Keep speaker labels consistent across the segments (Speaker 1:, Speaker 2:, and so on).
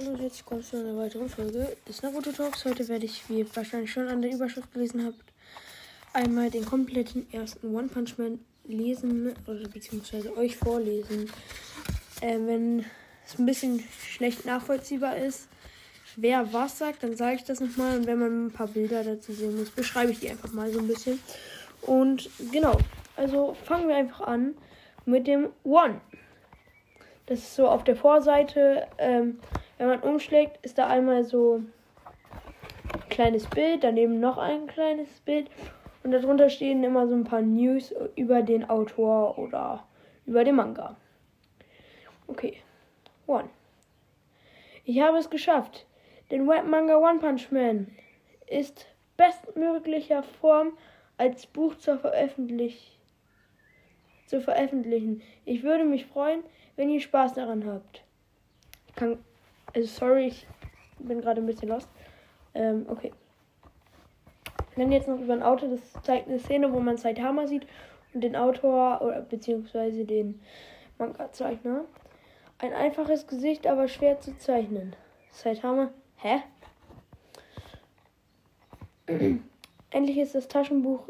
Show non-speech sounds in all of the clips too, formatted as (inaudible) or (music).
Speaker 1: Hallo und herzlich willkommen zu einer weiteren Folge des Naruto Talks. Heute werde ich, wie ihr wahrscheinlich schon an der Überschrift gelesen habt, einmal den kompletten ersten One Punch Man lesen oder beziehungsweise euch vorlesen. Äh, wenn es ein bisschen schlecht nachvollziehbar ist, wer was sagt, dann sage ich das nochmal. Und wenn man ein paar Bilder dazu sehen muss, beschreibe ich die einfach mal so ein bisschen. Und genau, also fangen wir einfach an mit dem One. Das ist so auf der Vorseite. Ähm, wenn man umschlägt, ist da einmal so ein kleines Bild, daneben noch ein kleines Bild. Und darunter stehen immer so ein paar News über den Autor oder über den Manga. Okay. One. Ich habe es geschafft. Den Webmanga One Punch Man ist bestmöglicher Form als Buch zur Veröffentlich zu veröffentlichen. Ich würde mich freuen, wenn ihr Spaß daran habt. Ich kann. Also sorry, ich bin gerade ein bisschen lost. Ähm, okay. Dann jetzt noch über ein Auto. Das zeigt eine Szene, wo man Saitama sieht und den Autor oder beziehungsweise den Manga-Zeichner. Ein einfaches Gesicht, aber schwer zu zeichnen. Saitama. Hä? (clears throat) Endlich ist das Taschenbuch.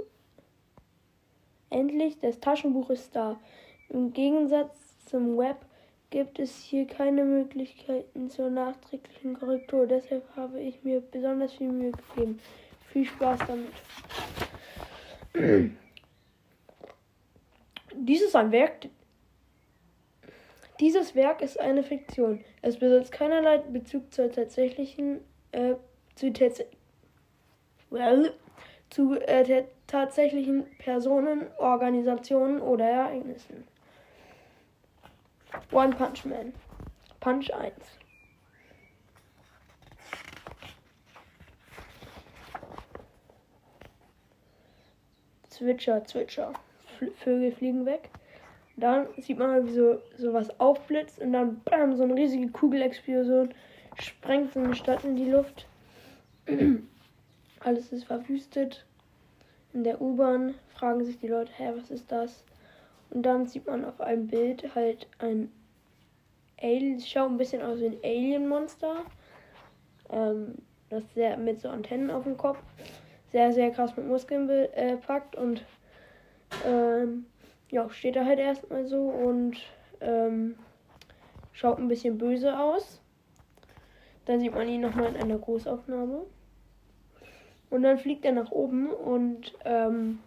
Speaker 1: Endlich, das Taschenbuch ist da. Im Gegensatz zum Web gibt es hier keine Möglichkeiten zur nachträglichen Korrektur. Deshalb habe ich mir besonders viel Mühe gegeben. Viel Spaß damit. Dies ist ein Werk. Dieses Werk ist eine Fiktion. Es besitzt keinerlei Bezug zur tatsächlichen, äh, zu, tats well, zu äh, tatsächlichen Personen, Organisationen oder Ereignissen. One Punch Man. Punch 1. Zwitscher, Zwitscher. Vögel fliegen weg. Dann sieht man wie so, so was aufblitzt und dann bam, so eine riesige Kugelexplosion sprengt so eine Stadt in die Luft. (clears throat) Alles ist verwüstet. In der U-Bahn fragen sich die Leute, hä, was ist das? Und dann sieht man auf einem Bild halt ein Alien, schaut ein bisschen aus wie ein Alien-Monster. Ähm, das sehr mit so Antennen auf dem Kopf. Sehr, sehr krass mit Muskeln bepackt äh, und ähm, ja, steht da halt erstmal so und ähm, schaut ein bisschen böse aus. Dann sieht man ihn nochmal in einer Großaufnahme. Und dann fliegt er nach oben und ähm,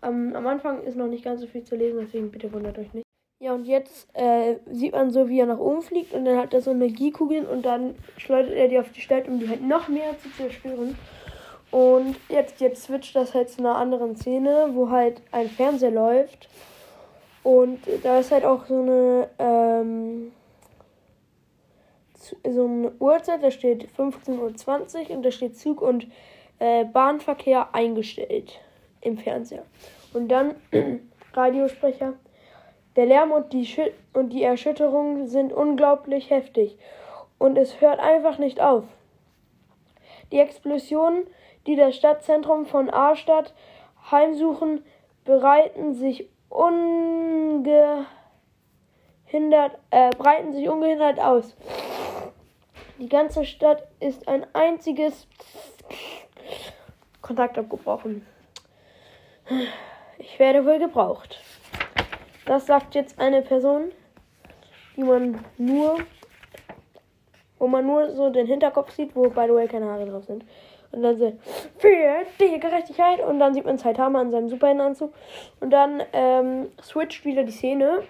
Speaker 1: am, am Anfang ist noch nicht ganz so viel zu lesen, deswegen bitte wundert euch nicht. Ja, und jetzt äh, sieht man so, wie er nach oben fliegt und dann hat er so Energiekugeln und dann schleudert er die auf die Stadt, um die halt noch mehr zu zerstören. Und jetzt, jetzt switcht das halt zu einer anderen Szene, wo halt ein Fernseher läuft. Und da ist halt auch so eine, ähm, so eine Uhrzeit, da steht 15.20 Uhr und da steht Zug und äh, Bahnverkehr eingestellt im Fernseher. Und dann (clears throat) Radiosprecher. Der Lärm und die, Schü und die Erschütterung sind unglaublich heftig. Und es hört einfach nicht auf. Die Explosionen die das Stadtzentrum von Arstadt heimsuchen, bereiten sich ungehindert, äh, breiten sich ungehindert aus. Die ganze Stadt ist ein einziges Kontakt abgebrochen. Ich werde wohl gebraucht. Das sagt jetzt eine Person, die man nur, wo man nur so den Hinterkopf sieht, wo by the way keine Haare drauf sind. Und dann so, für die Gerechtigkeit. Und dann sieht man Saitama in seinem Superheldenanzug. Und dann ähm, switcht wieder die Szene.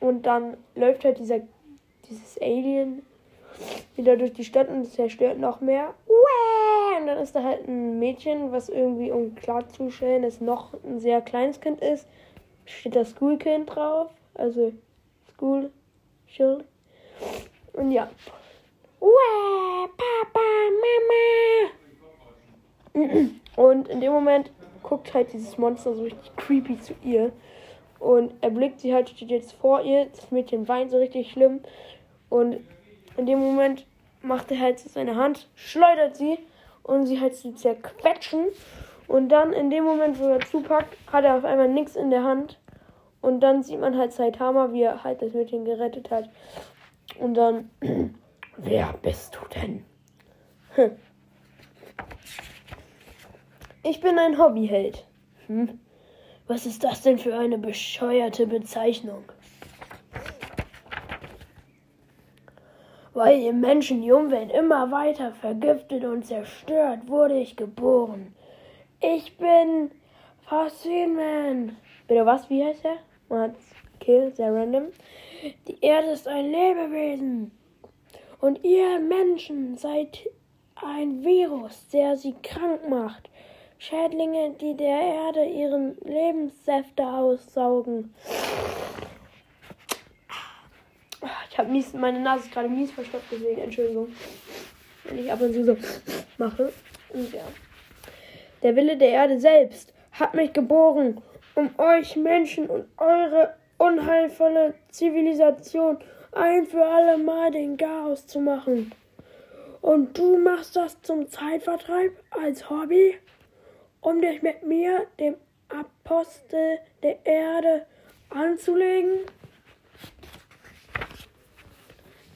Speaker 1: Und dann läuft halt dieser, dieses Alien wieder durch die Stadt und zerstört noch mehr. Und dann ist da halt ein Mädchen, was irgendwie, um klarzustellen, dass noch ein sehr kleines Kind ist, steht da Schoolkind drauf. Also School, Chill. Und ja. Papa, Mama. Und in dem Moment guckt halt dieses Monster so richtig creepy zu ihr. Und er blickt sie halt, steht jetzt vor ihr. Das Mädchen weint so richtig schlimm. Und in dem Moment macht er halt seine Hand, schleudert sie und sie halt zu zerquetschen. Und dann in dem Moment, wo er zupackt, hat er auf einmal nichts in der Hand. Und dann sieht man halt Saitama, wie er halt das Mädchen gerettet hat. Und dann (clears throat)
Speaker 2: Wer bist du denn?
Speaker 1: Hm. Ich bin ein Hobbyheld.
Speaker 2: Hm? Was ist das denn für eine bescheuerte Bezeichnung? Weil ihr Menschen die Umwelt immer weiter vergiftet und zerstört, wurde ich geboren. Ich bin Faszinman.
Speaker 1: Bitte was? Wie heißt er? Kill, sehr random.
Speaker 2: Die Erde ist ein Lebewesen. Und ihr Menschen seid ein Virus, der sie krank macht. Schädlinge, die der Erde ihren Lebenssäfte aussaugen.
Speaker 1: Habe mies, meine Nase ist gerade mies verstopft, deswegen Entschuldigung. Wenn ich ab und zu so mache. Und ja. Der Wille der Erde selbst hat mich geboren, um euch Menschen und eure unheilvolle Zivilisation ein für alle Mal den Chaos zu machen. Und du machst das zum Zeitvertreib als Hobby, um dich mit mir, dem Apostel der Erde, anzulegen?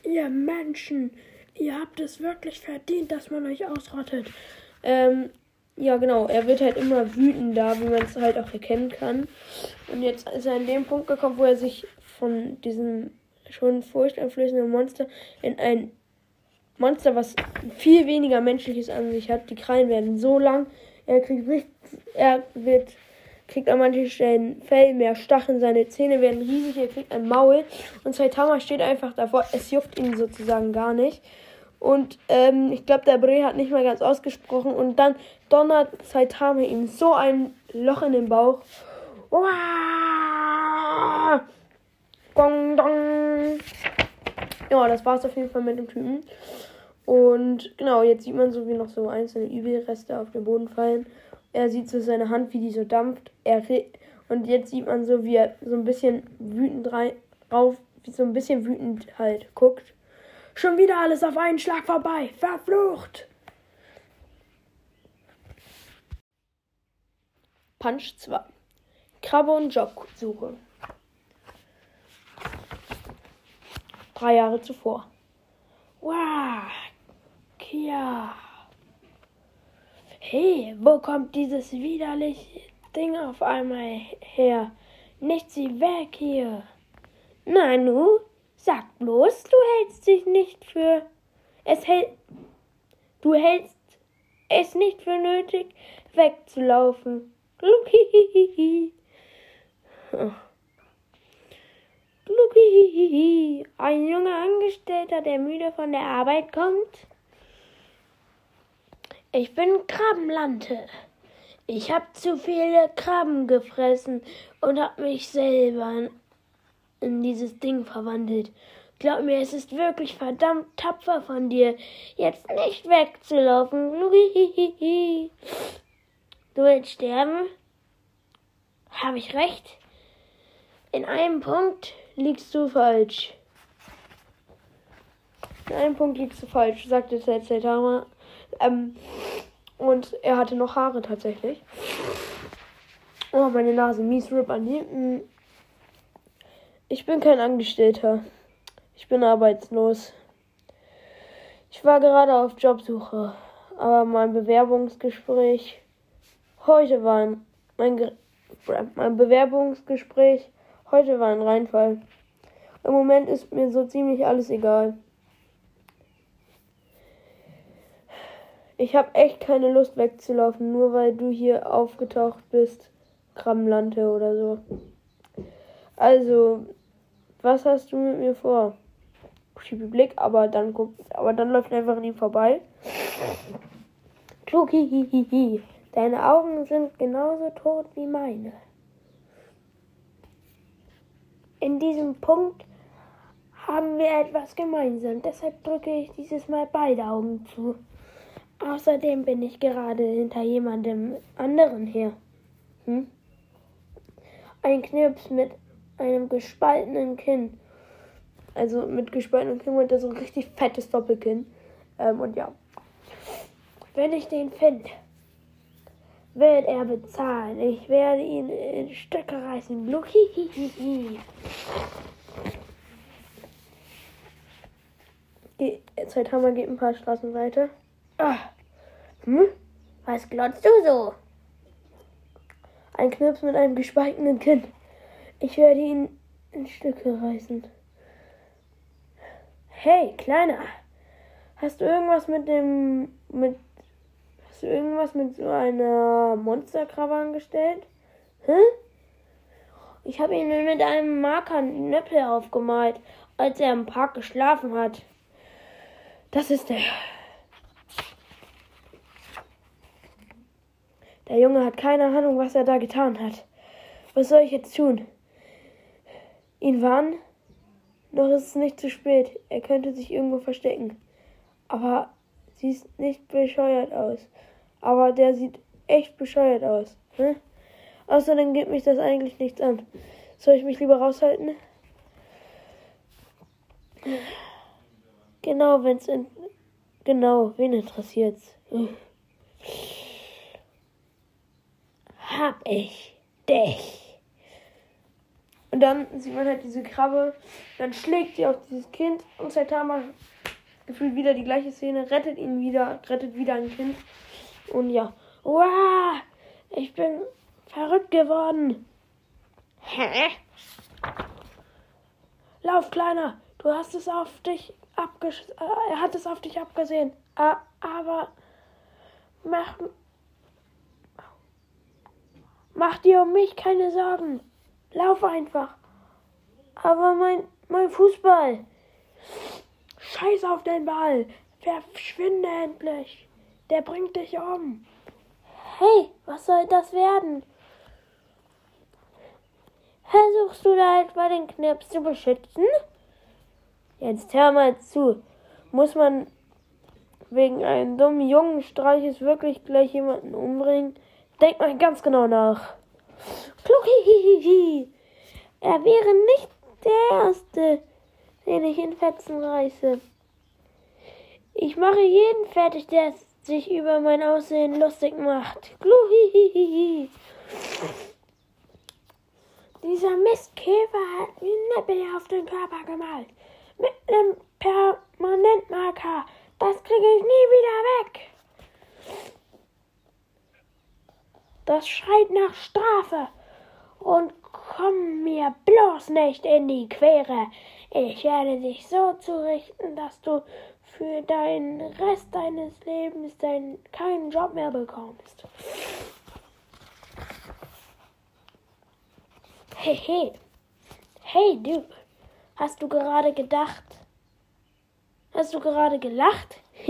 Speaker 1: Ihr Menschen, ihr habt es wirklich verdient, dass man euch ausrottet. Ähm, ja, genau. Er wird halt immer wütender, wie man es halt auch erkennen kann. Und jetzt ist er an dem Punkt gekommen, wo er sich von diesem schon furchteinflößenden Monster in ein Monster, was viel weniger menschliches an sich hat. Die Krallen werden so lang. Er kriegt nicht, er wird kriegt an manchen Stellen Fell, mehr Stacheln, seine Zähne werden riesig, er kriegt ein Maul und Saitama steht einfach davor, es juckt ihn sozusagen gar nicht. Und ähm, ich glaube, der Bre hat nicht mal ganz ausgesprochen und dann donnert Saitama ihm so ein Loch in den Bauch. Gong, dong. Ja, das war's auf jeden Fall mit dem Typen. Und genau, jetzt sieht man so, wie noch so einzelne Übelreste auf den Boden fallen. Er sieht so seine Hand, wie die so dampft. Er und jetzt sieht man so, wie er so ein bisschen wütend rein, rauf, wie so ein bisschen wütend halt guckt. Schon wieder alles auf einen Schlag vorbei. Verflucht! Punch 2. Krabbe und Jobsuche. Drei Jahre zuvor. Wow, Kia. Hey, wo kommt dieses widerliche Ding auf einmal her? Nicht sie weg hier. Nanu, sag bloß, du hältst dich nicht für. Es hält. Du hältst es nicht für nötig, wegzulaufen. Gluckihihi. Gluckihihi. Ein junger Angestellter, der müde von der Arbeit kommt? Ich bin Krabbenlante. Ich hab zu viele Krabben gefressen und hab mich selber in dieses Ding verwandelt. Glaub mir, es ist wirklich verdammt tapfer von dir, jetzt nicht wegzulaufen. Du willst sterben? Hab ich recht? In einem Punkt liegst du falsch. In einem Punkt liegst du falsch, sagte Saitama. Ähm, und er hatte noch Haare tatsächlich. Oh, meine Nase, mies Rip an die. Hm. Ich bin kein Angestellter. Ich bin arbeitslos. Ich war gerade auf Jobsuche, aber mein Bewerbungsgespräch heute war ein, mein, mein Bewerbungsgespräch heute war ein Reinfall. Im Moment ist mir so ziemlich alles egal. Ich habe echt keine Lust wegzulaufen, nur weil du hier aufgetaucht bist. Krabbenlante oder so. Also, was hast du mit mir vor? Creepy Blick, aber dann aber dann läuft einfach an ihm vorbei. Kluki, Deine Augen sind genauso tot wie meine. In diesem Punkt haben wir etwas gemeinsam. Deshalb drücke ich dieses Mal beide Augen zu. Außerdem bin ich gerade hinter jemandem anderen her. Hm? Ein Knirps mit einem gespaltenen Kinn. Also mit gespaltenem Kinn und so ein richtig fettes Doppelkinn. Ähm, und ja. Wenn ich den finde, wird er bezahlen. Ich werde ihn in Stücke reißen. Hihihihi.
Speaker 2: Geh, Zeithammer geht ein paar Straßen weiter. Ah.
Speaker 3: Hm? Was glotzt du so?
Speaker 2: Ein Knips mit einem gespaltenen Kinn. Ich werde ihn in Stücke reißen. Hey, Kleiner. Hast du irgendwas mit dem. mit. Hast du irgendwas mit so einer Monsterkrabbe angestellt? Hä? Ich habe ihn mit einem Marker Nöppel aufgemalt, als er im Park geschlafen hat. Das ist der. Der Junge hat keine Ahnung, was er da getan hat. Was soll ich jetzt tun? Ihn warnen? Noch ist es nicht zu spät. Er könnte sich irgendwo verstecken. Aber sie sieht nicht bescheuert aus. Aber der sieht echt bescheuert aus. Hm? Außerdem geht mich das eigentlich nichts an. Soll ich mich lieber raushalten? Genau, wenn's in. Genau, wen interessiert's?
Speaker 3: Hab ich dich.
Speaker 2: Und dann sieht man halt diese Krabbe, dann schlägt sie auf dieses Kind und Saitama gefühlt wieder die gleiche Szene, rettet ihn wieder, rettet wieder ein Kind. Und ja, wow, ich bin verrückt geworden.
Speaker 3: Hä?
Speaker 2: Lauf, Kleiner, du hast es auf dich abges äh, er hat es auf dich abgesehen. Äh, aber mach, mach dir um mich keine Sorgen. Lauf einfach. Aber mein, mein Fußball. Scheiß auf den Ball. Verschwinde endlich. Der bringt dich um. Hey, was soll das werden? Versuchst du da etwa den Knips zu beschützen? Jetzt hör mal zu. Muss man wegen einem dummen jungen Streiches wirklich gleich jemanden umbringen? Denk mal ganz genau nach. Kluckihihihi. Er wäre nicht der Erste, den ich in Fetzen reiße. Ich mache jeden fertig, der sich über mein Aussehen lustig macht. Gluhihihi. Dieser Mistkäfer hat mir Nippel auf den Körper gemalt. Mit einem Permanentmarker. Das kriege ich nie wieder weg. Das schreit nach Strafe. Und komm mir bloß nicht in die Quere. Ich werde dich so zurichten, dass du für den Rest deines Lebens dein, keinen Job mehr bekommst. Hey, hey. Hey, du. Hast du gerade gedacht? Hast du gerade gelacht? (laughs)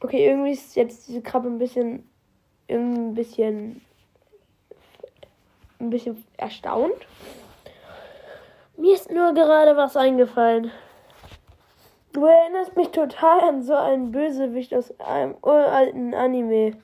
Speaker 2: okay, irgendwie ist jetzt diese Krabbe ein bisschen ein bisschen ein bisschen erstaunt. Mir ist nur gerade was eingefallen. Du erinnerst mich total an so einen Bösewicht aus einem uralten Anime.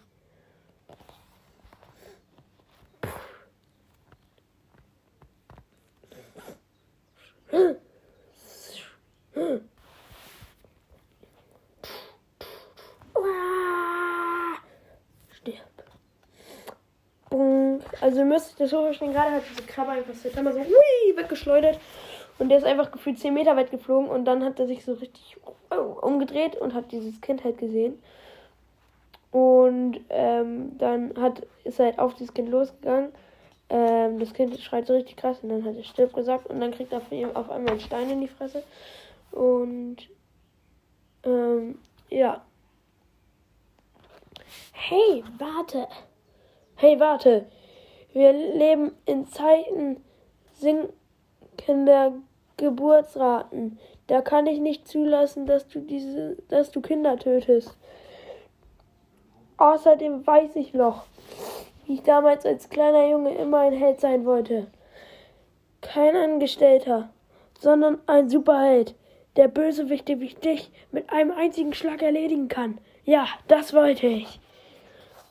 Speaker 2: Also ihr müsst euch das so verstehen, gerade hat diese Krabbe einfach so hui, weggeschleudert. Und der ist einfach gefühlt 10 Meter weit geflogen und dann hat er sich so richtig umgedreht und hat dieses Kind halt gesehen. Und ähm, dann hat, ist er halt auf dieses Kind losgegangen. Ähm, das Kind schreit so richtig krass und dann hat er stirb gesagt und dann kriegt er von ihm auf einmal einen Stein in die Fresse. Und ähm, ja. Hey, warte. Hey, warte. Wir leben in Zeiten sinkender Geburtsraten. Da kann ich nicht zulassen, dass du diese, dass du Kinder tötest. Außerdem weiß ich noch, wie ich damals als kleiner Junge immer ein Held sein wollte. Kein Angestellter, sondern ein Superheld, der Bösewichte wie dich mit einem einzigen Schlag erledigen kann. Ja, das wollte ich.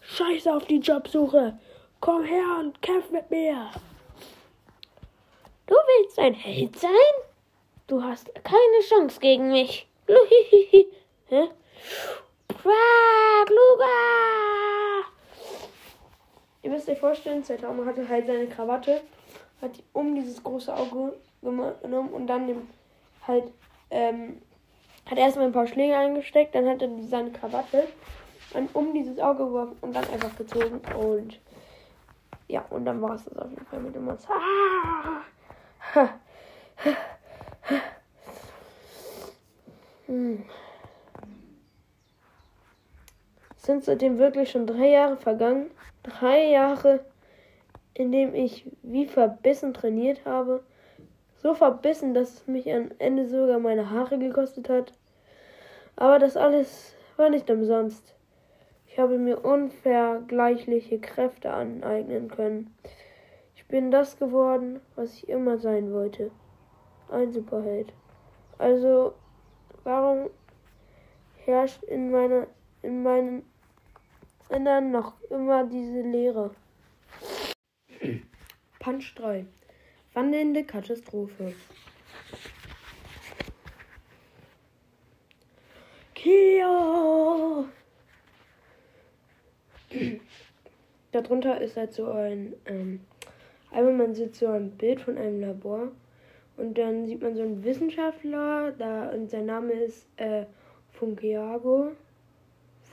Speaker 2: Scheiß auf die Jobsuche. Komm her und kämpf mit mir.
Speaker 3: Du willst ein Held sein? Du hast keine Chance gegen mich. Luhihihi. (laughs) Hä? Bluga!
Speaker 2: Ihr müsst euch vorstellen, Zeitama hatte halt seine Krawatte, hat um dieses große Auge genommen und dann dem, halt, ähm, hat erstmal ein paar Schläge eingesteckt, dann hat er seine Krawatte und um dieses Auge geworfen und dann einfach gezogen und ja, und dann war es das auf jeden Fall mit dem Monster. Hm. Sind seitdem wirklich schon drei Jahre vergangen? Drei Jahre, in denen ich wie verbissen trainiert habe. So verbissen, dass es mich am Ende sogar meine Haare gekostet hat. Aber das alles war nicht umsonst. Ich habe mir unvergleichliche Kräfte aneignen können. Ich bin das geworden, was ich immer sein wollte. Ein Superheld. Also, warum herrscht in meiner in meinem Innern noch immer diese Leere? (clears throat) Punch 3. Wandelnde Katastrophe. Kio! (clears throat) Darunter ist halt so ein, ähm, einmal man sieht so ein Bild von einem Labor und dann sieht man so einen Wissenschaftler, da und sein Name ist äh, Funkeago,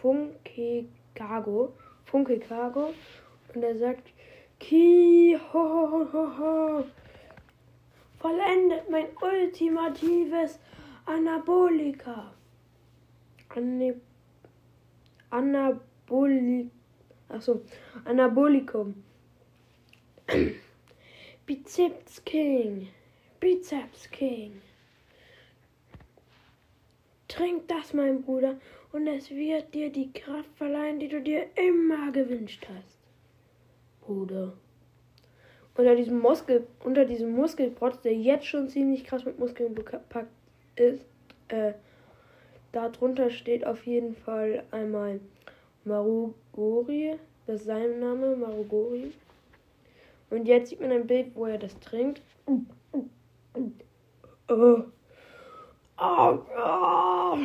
Speaker 2: Funkegago, Funkegago und er sagt Ki ho ho ho ho vollendet mein ultimatives Anabolika. Anne Anabolik Achso, Anabolikum. (clears throat) Bizeps King. Bizeps King. Trink das, mein Bruder, und es wird dir die Kraft verleihen, die du dir immer gewünscht hast. Bruder. Unter diesem Muskel, unter diesem Muskelprotz, der jetzt schon ziemlich krass mit Muskeln bepackt ist, äh, darunter steht auf jeden Fall einmal Marugori, das ist sein Name, Marugori. Und jetzt sieht man ein Bild, wo er das trinkt. Oh. Oh, oh.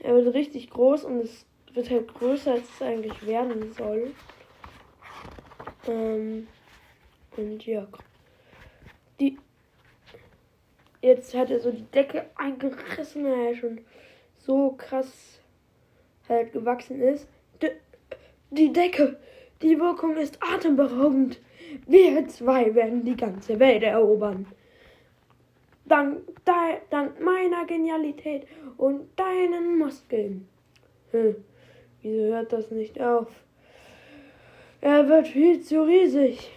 Speaker 2: Er wird richtig groß und es wird halt größer, als es eigentlich werden soll. Ähm, und ja. Die. Jetzt hat er so die Decke eingerissen, er schon so krass halt gewachsen ist. D die Decke, die Wirkung ist atemberaubend. Wir zwei werden die ganze Welt erobern. Dank, dank meiner Genialität und deinen Muskeln. Hm, wieso hört das nicht auf? Er wird viel zu riesig.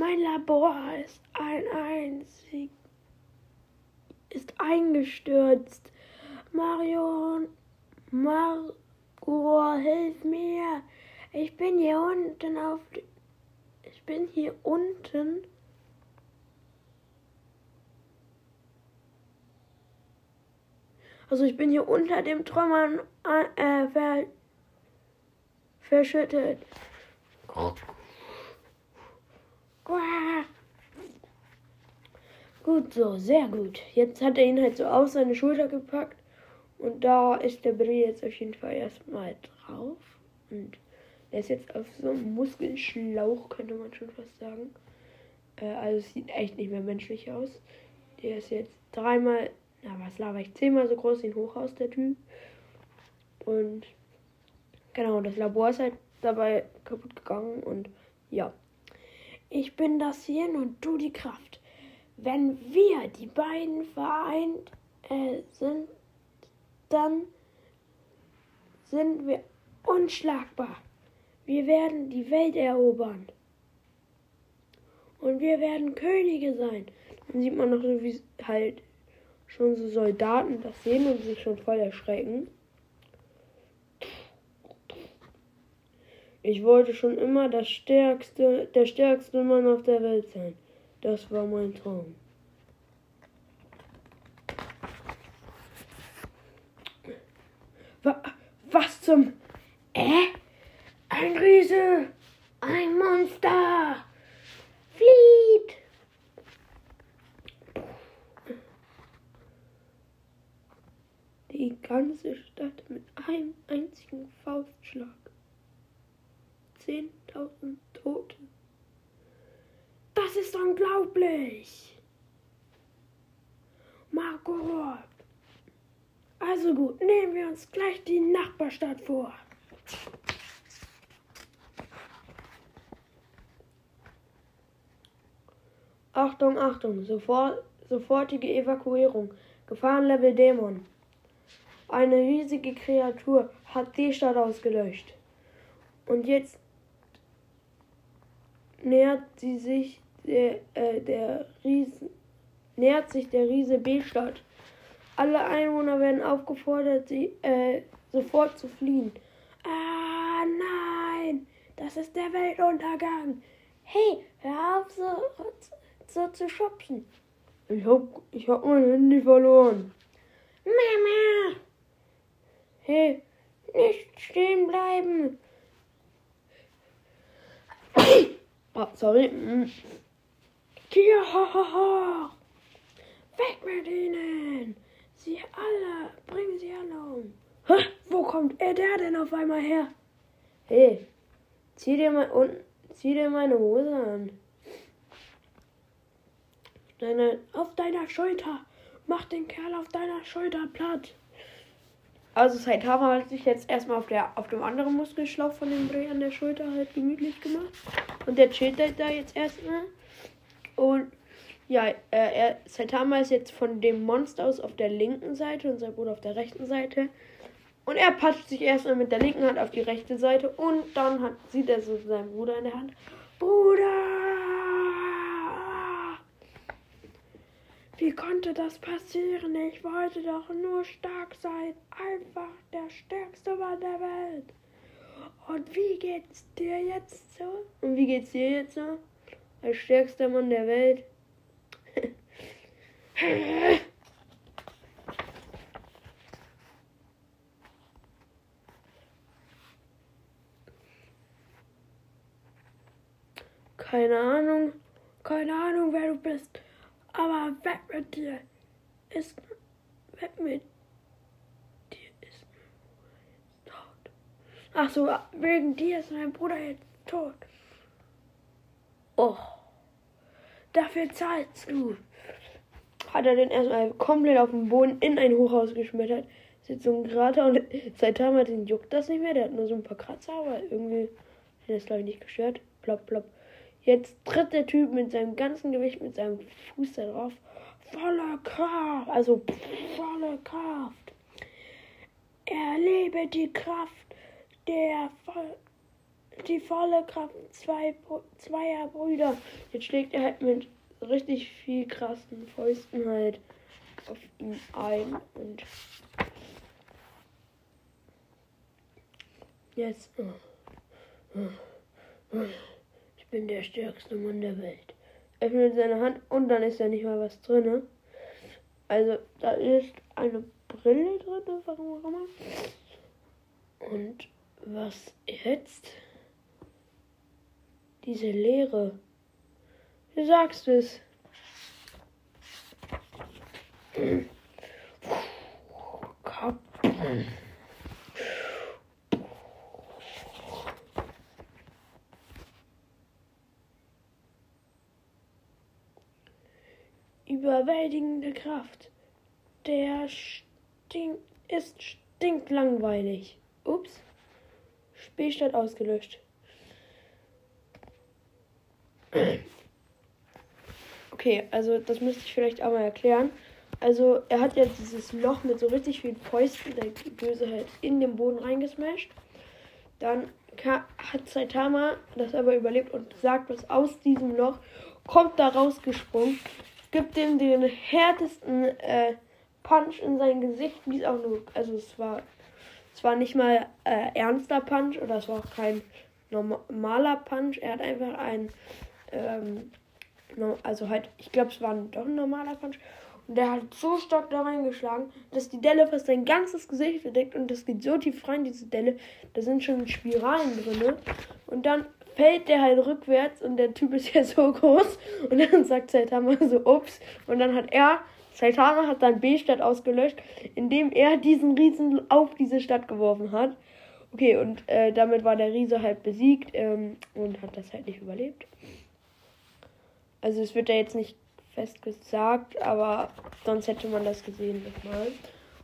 Speaker 2: Mein Labor ist ein einzig ist eingestürzt. Marion, Margot, hilf mir. Ich bin hier unten auf. Ich bin hier unten. Also ich bin hier unter dem Trümmern äh, ver, verschüttet. Gut so, sehr gut. Jetzt hat er ihn halt so auf seine Schulter gepackt. Und da ist der Brie jetzt auf jeden Fall erstmal drauf. Und er ist jetzt auf so einem Muskelschlauch, könnte man schon fast sagen. Äh, also es sieht echt nicht mehr menschlich aus. Der ist jetzt dreimal, na was laber ich, zehnmal so groß wie ein Hochhaus, der Typ. Und genau, das Labor ist halt dabei kaputt gegangen und ja. Ich bin das Hirn und du die Kraft. Wenn wir die beiden vereint äh, sind, dann sind wir unschlagbar. Wir werden die Welt erobern. Und wir werden Könige sein. Dann sieht man noch so, wie halt schon so Soldaten das sehen und sich schon voll erschrecken. Ich wollte schon immer das stärkste, der stärkste Mann auf der Welt sein. Das war mein Traum. Was zum... Äh? Ein Riese! Ein Monster! Flieht! Die ganze Stadt mit einem einzigen Faust 10.000 Tote. Das ist unglaublich. Marco Also gut, nehmen wir uns gleich die Nachbarstadt vor.
Speaker 1: Achtung, Achtung, sofort, sofortige Evakuierung. Gefahrenlevel Dämon. Eine riesige Kreatur hat die Stadt ausgelöscht. Und jetzt nähert sie sich der, äh, der Riese, nähert sich der Riese B-Stadt. Alle Einwohner werden aufgefordert, sie äh, sofort zu fliehen.
Speaker 2: Ah nein, das ist der Weltuntergang. Hey, hör auf so, so zu schubsen.
Speaker 1: Ich hab, ich hab mein Handy verloren.
Speaker 2: Mama!
Speaker 1: Hey,
Speaker 2: nicht stehen bleiben.
Speaker 1: Oh, sorry. Hm.
Speaker 2: Hier, ho, ho, ho. Weg mit ihnen. Sie alle, bringen sie alle um. Hä? Wo kommt er der denn auf einmal her?
Speaker 1: Hey, zieh dir mal unten, zieh dir meine Hose an.
Speaker 2: Deine, auf deiner Schulter. Mach den Kerl auf deiner Schulter platt.
Speaker 1: Also Saitama hat sich jetzt erstmal auf, der, auf dem anderen Muskelschlauch von dem Dreh an der Schulter halt gemütlich gemacht. Und der chillt halt da jetzt erstmal. Und ja, äh, er, Saitama ist jetzt von dem Monster aus auf der linken Seite und sein Bruder auf der rechten Seite. Und er patscht sich erstmal mit der linken Hand auf die rechte Seite und dann hat, sieht er so seinen Bruder in der Hand.
Speaker 2: Bruder! Wie konnte das passieren? Ich wollte doch nur stark sein. Einfach der stärkste Mann der Welt. Und wie geht's dir jetzt so?
Speaker 1: Und wie geht's dir jetzt so? Als stärkster Mann der Welt.
Speaker 2: Keine Ahnung. Keine Ahnung, wer du bist. Aber weg mit dir. Ist. Weg mit dir ist tot. Ach so, wegen dir ist mein Bruder jetzt tot.
Speaker 1: Oh.
Speaker 2: Dafür zahlst du.
Speaker 1: Hat er den erstmal komplett auf den Boden in ein Hochhaus geschmettert. Sitzt so ein Krater und (laughs) seitdem hat ihn juckt das nicht mehr. Der hat nur so ein paar Kratzer, aber irgendwie hat das glaube ich nicht gestört. Plopp, plopp. Jetzt tritt der Typ mit seinem ganzen Gewicht, mit seinem Fuß da drauf. Voller Kraft, also volle Kraft.
Speaker 2: Erlebe die Kraft der voll, die volle Kraft zwei, zweier Brüder.
Speaker 1: Jetzt schlägt er halt mit richtig viel krassen Fäusten halt auf ihn ein und jetzt. Oh, oh, oh bin der stärkste Mann der Welt. Öffnet seine Hand und dann ist da nicht mal was drin. Also da ist eine Brille drin, warum auch immer. Und was jetzt? Diese Leere. Du sagst es. Kap überwältigende Kraft. Der stink ist stinklangweilig. Ups. Spielstand ausgelöscht. Okay, also das müsste ich vielleicht auch mal erklären. Also er hat ja dieses Loch mit so richtig vielen Fäusten, der Böse halt in den Boden reingesmashed. Dann hat Saitama das aber überlebt und sagt, was aus diesem Loch kommt da rausgesprungen gibt ihm den härtesten äh, Punch in sein Gesicht, wie es auch nur. Also es war. Es war nicht mal äh, ernster Punch oder es war auch kein normaler Punch. Er hat einfach einen. Ähm, also halt, ich glaube, es war doch ein normaler Punch. Und der hat so stark da reingeschlagen, dass die Delle fast sein ganzes Gesicht verdeckt und das geht so tief rein, diese Delle. Da sind schon Spiralen drin. Und dann fällt der halt rückwärts und der Typ ist ja so groß. Und dann sagt Saitama so, ups. Und dann hat er, Saitama hat dann B-Stadt ausgelöscht, indem er diesen Riesen auf diese Stadt geworfen hat. Okay, und äh, damit war der Riese halt besiegt ähm, und hat das halt nicht überlebt. Also es wird ja jetzt nicht fest gesagt, aber sonst hätte man das gesehen nochmal.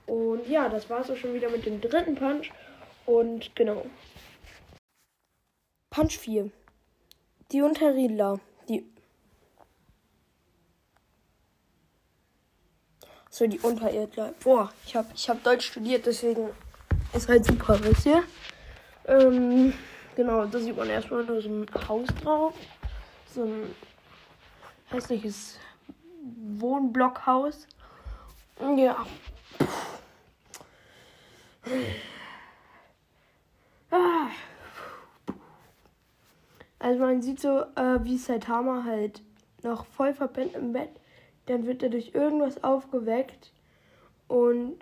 Speaker 1: Und ja, das war es auch schon wieder mit dem dritten Punch. Und genau. Punch 4. Die Unterriedler. Die. So, die Unterirdler. Boah, ich habe ich hab Deutsch studiert, deswegen ist halt super, wisst ihr? Ähm, genau, da sieht man erstmal nur so ein Haus drauf. So ein hässliches Wohnblockhaus. Ja. Ah. Also man sieht so, äh, wie Saitama halt noch voll verpennt im Bett. Dann wird er durch irgendwas aufgeweckt und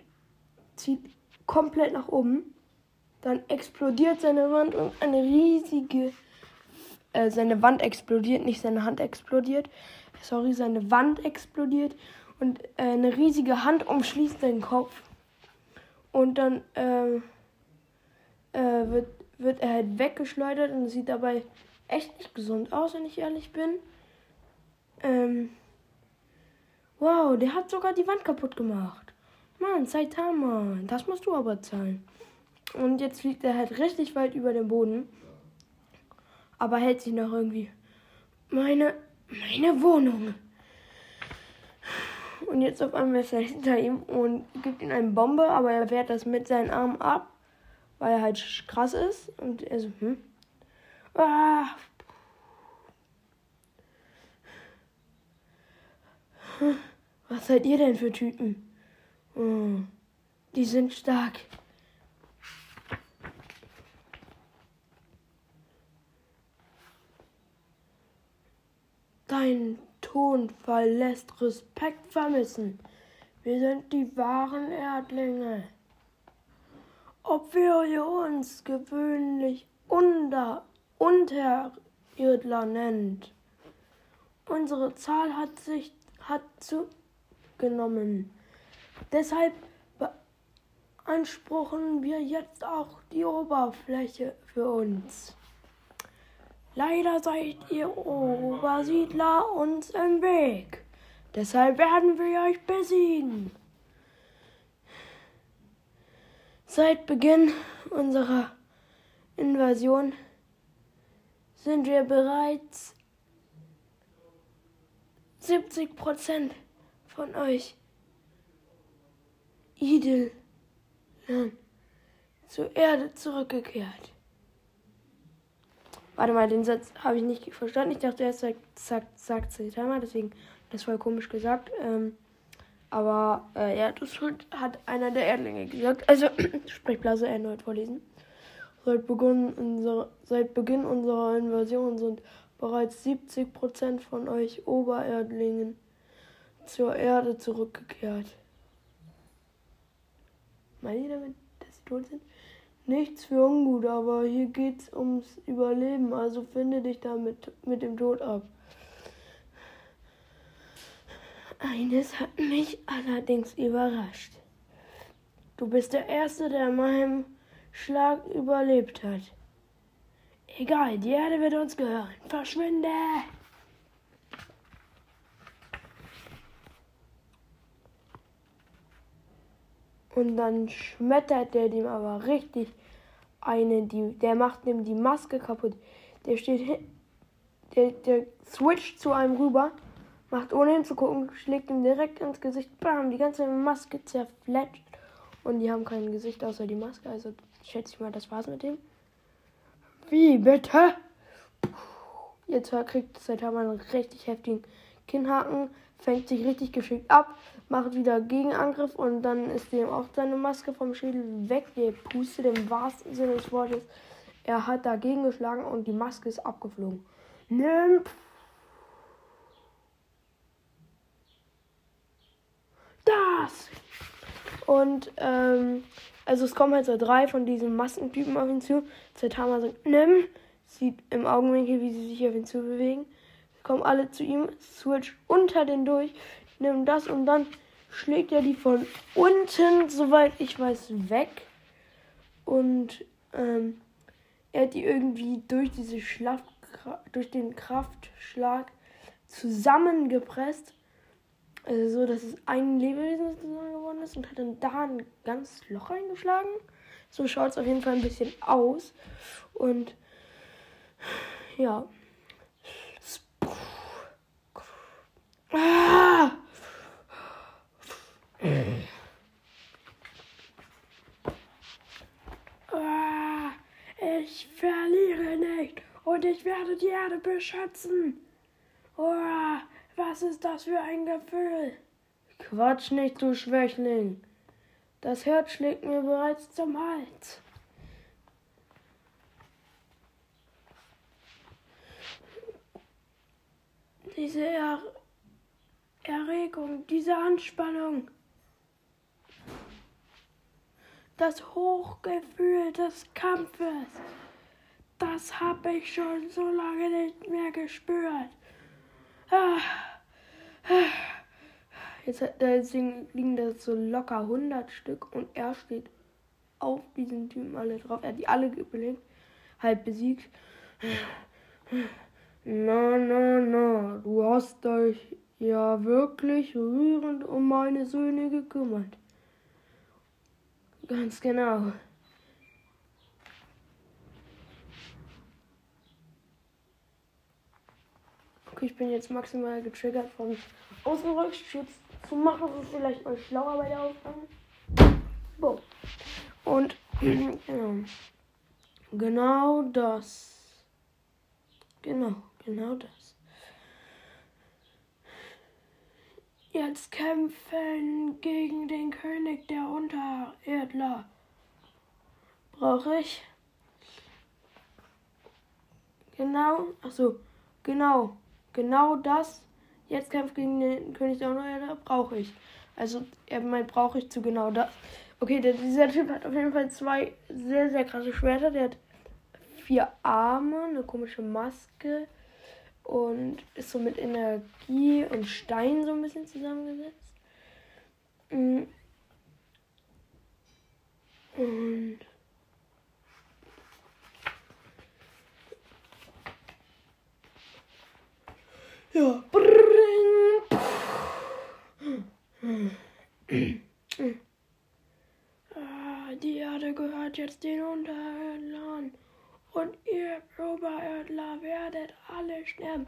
Speaker 1: zieht komplett nach oben. Dann explodiert seine Wand und eine riesige, äh, seine Wand explodiert, nicht seine Hand explodiert. Sorry, seine Wand explodiert und äh, eine riesige Hand umschließt seinen Kopf. Und dann äh, äh, wird, wird er halt weggeschleudert und sieht dabei echt nicht gesund aus, wenn ich ehrlich bin. Ähm, wow, der hat sogar die Wand kaputt gemacht. Mann, Saitama, das musst du aber zahlen. Und jetzt fliegt er halt richtig weit über den Boden. Aber hält sich noch irgendwie. Meine, meine Wohnung. Und jetzt auf einmal ist er hinter ihm und gibt ihm eine Bombe, aber er wehrt das mit seinen Armen ab, weil er halt krass ist. Und er so, hm. Ah. Was seid ihr denn für Typen? Oh, die sind stark. Dein Tonfall lässt Respekt vermissen. Wir sind die wahren Erdlinge. Ob wir uns gewöhnlich unter Unterirdler nennt. Unsere Zahl hat sich hat zugenommen. Deshalb beanspruchen wir jetzt auch die Oberfläche für uns. Leider seid ihr Obersiedler uns im Weg. Deshalb werden wir euch besiegen. Seit Beginn unserer Invasion sind wir bereits 70 Prozent von euch Idel zur Erde zurückgekehrt. Warte mal, den Satz habe ich nicht verstanden. Ich dachte, er sagt, sagt, sagt Saitama, deswegen das war komisch gesagt. Ähm, aber äh, ja, das hat einer der Erdlinge gesagt. Also, (clears throat) Sprechblase erneut vorlesen. Seit Beginn, unserer, seit Beginn unserer Invasion sind bereits 70% von euch Obererdlingen zur Erde zurückgekehrt. Meint ihr damit, dass sie tot sind? Nichts für ungut, aber hier geht's ums Überleben, also finde dich damit mit dem Tod ab. Eines hat mich allerdings überrascht. Du bist der Erste, der meinem Schlag überlebt hat. Egal, die Erde wird uns gehören. Verschwinde! Und dann schmettert der dem aber richtig eine, die, der macht ihm die Maske kaputt. Der steht der, der switcht zu einem rüber, macht ohne hinzugucken, schlägt ihm direkt ins Gesicht, bam, die ganze Maske zerfletscht. Und die haben kein Gesicht außer die Maske, also schätze ich mal, das war's mit dem. Wie bitte? Jetzt kriegt Saitama einen richtig heftigen Kinnhaken, fängt sich richtig geschickt ab, macht wieder Gegenangriff und dann ist dem auch seine Maske vom Schädel weg. Der pustet im wahrsten Sinne des Wortes. Er hat dagegen geschlagen und die Maske ist abgeflogen. Nimm. Das! Und, ähm, also es kommen halt so drei von diesen Maskentypen auf ihn zu. Saitama sagt, nimm. Sieht im Augenwinkel, wie sie sich auf ihn zu bewegen kommen alle zu ihm, switch unter den durch, nimmt das und dann schlägt er die von unten, soweit ich weiß, weg. Und
Speaker 2: ähm, er hat die irgendwie durch diese Schlaf durch den Kraftschlag zusammengepresst. Also so, dass es ein Lebewesen geworden ist und hat dann da ein ganz Loch eingeschlagen. So schaut es auf jeden Fall ein bisschen aus. Und ja. Ah! Ah, ich verliere nicht und ich werde die Erde beschützen. Oh, was ist das für ein Gefühl? Quatsch nicht, du Schwächling. Das Herz schlägt mir bereits zum Hals. Diese er Erregung, diese Anspannung, das Hochgefühl des Kampfes, das habe ich schon so lange nicht mehr gespürt. Jetzt, deswegen liegen da so locker 100 Stück und er steht auf diesen Typen alle drauf. Er hat die alle gebelebt, halb besiegt. Na, na, na, du hast dich ja wirklich rührend um meine Söhne gekümmert. Ganz genau. Okay, ich bin jetzt maximal getriggert vom Außenrückschutz zu machen, ist vielleicht mal schlauer bei der Aufnahme. Boom. Und genau. Genau das. Genau, genau das. Jetzt kämpfen gegen den König der Untererdler. Brauche ich. Genau, achso, genau, genau das Jetzt kämpft gegen den König der Unheilder, brauche ich. Also er meint, brauche ich zu genau das. Okay, der, dieser Typ hat auf jeden Fall zwei sehr, sehr krasse Schwerter. Der hat vier Arme, eine komische Maske und ist so mit Energie und Stein so ein bisschen zusammengesetzt. Mm. Und ja. Ah, die Erde gehört jetzt den Unterhöhlern. Und ihr Oberördler werdet alle sterben.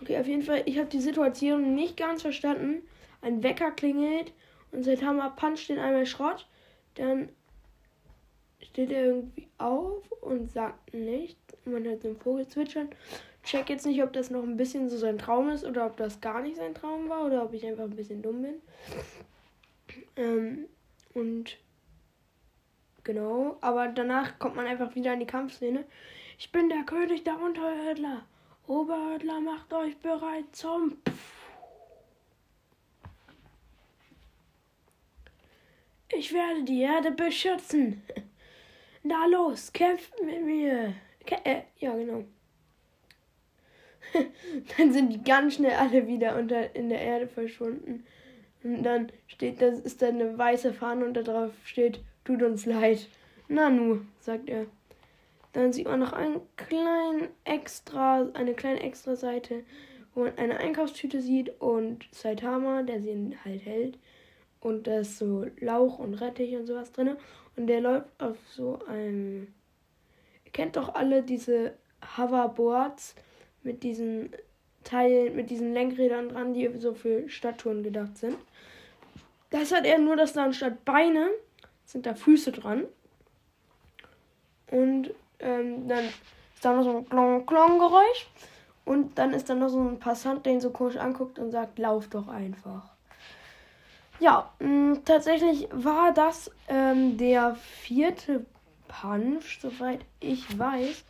Speaker 2: Okay, auf jeden Fall, ich habe die Situation nicht ganz verstanden. Ein Wecker klingelt und Saitama puncht den einmal Schrott. Dann steht er irgendwie auf und sagt nichts. Man hört den Vogel zwitschern. Check jetzt nicht, ob das noch ein bisschen so sein Traum ist oder ob das gar nicht sein Traum war oder ob ich einfach ein bisschen dumm bin. Ähm, und genau, aber danach kommt man einfach wieder in die Kampfszene. Ich bin der König der Unterhördler. Oberhördler, macht euch bereit zum. Ich werde die Erde beschützen. (laughs) Na los, kämpft mit mir. Kä äh, ja, genau. (laughs) Dann sind die ganz schnell alle wieder unter in der Erde verschwunden. Und dann steht, das ist da eine weiße Fahne und da drauf steht, tut uns leid. Nanu, sagt er. Dann sieht man noch einen kleinen extra, eine kleine extra Seite, wo man eine Einkaufstüte sieht und Saitama, der sie halt hält. Und da ist so Lauch und Rettich und sowas drin. Und der läuft auf so einem. Ihr kennt doch alle diese Hoverboards mit diesen Teilen, mit diesen Lenkrädern dran, die so für Stadttouren gedacht sind. Das hat er nur, dass da anstatt Beine sind da Füße dran. Und ähm, dann ist da noch so ein Klong-Klong-Geräusch. Und dann ist da noch so ein Passant, der ihn so komisch anguckt und sagt, lauf doch einfach. Ja, mh, mm, tatsächlich war das ähm, der vierte Punch, soweit ich weiß.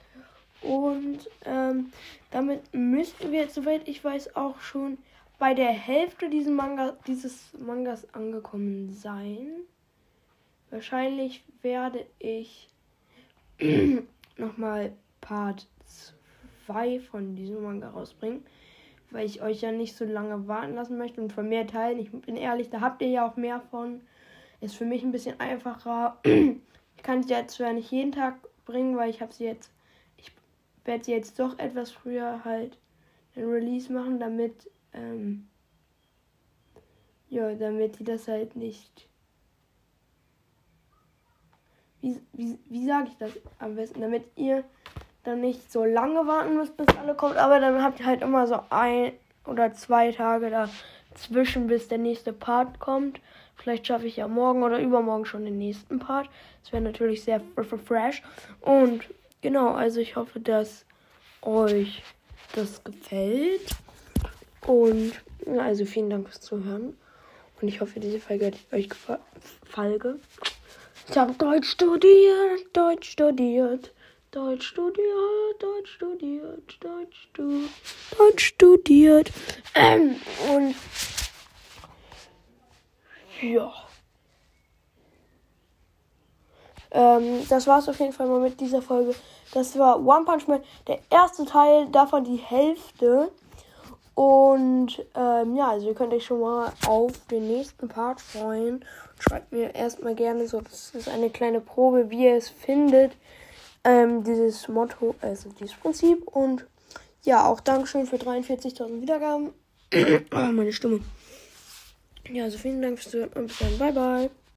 Speaker 2: Und ähm, damit müssten wir jetzt, soweit ich weiß, auch schon bei der Hälfte dieses, Manga, dieses Mangas angekommen sein. Wahrscheinlich werde ich (clears throat) nochmal Part 2 von diesem Manga rausbringen, weil ich euch ja nicht so lange warten lassen möchte und von mehr Teilen. Ich bin ehrlich, da habt ihr ja auch mehr von. Ist für mich ein bisschen einfacher. (clears throat) Ich kann es ja zwar nicht jeden Tag
Speaker 1: bringen, weil ich habe sie jetzt, ich werde sie jetzt doch etwas früher halt ein Release machen, damit, ähm, ja, damit die das halt nicht, wie, wie, wie sage ich das am besten, damit ihr dann nicht so lange warten müsst, bis alle kommt, aber dann habt ihr halt immer so ein oder zwei Tage dazwischen, bis der nächste Part kommt. Vielleicht schaffe ich ja morgen oder übermorgen schon den nächsten Part. Das wäre natürlich sehr fresh. Und genau, also ich hoffe, dass euch das gefällt. Und also vielen Dank fürs Zuhören. Und ich hoffe, diese Folge hat euch gefallen. Ich habe Deutsch studiert, Deutsch studiert. Deutsch studiert, Deutsch studiert, Deutsch studiert, Deutsch studiert. Ähm, und ja. Ähm, das war's auf jeden Fall mal mit dieser Folge. Das war One Punch Man, der erste Teil, davon die Hälfte. Und ähm, ja, also ihr könnt euch schon mal auf den nächsten Part freuen. Schreibt mir erstmal gerne so, das ist eine kleine Probe, wie ihr es findet. Ähm, dieses Motto, also dieses Prinzip. Und ja, auch Dankeschön für 43.000 Wiedergaben. (clears throat) oh, meine Stimme. Ja, also vielen Dank fürs Zuhören und bis dann. Bye, bye.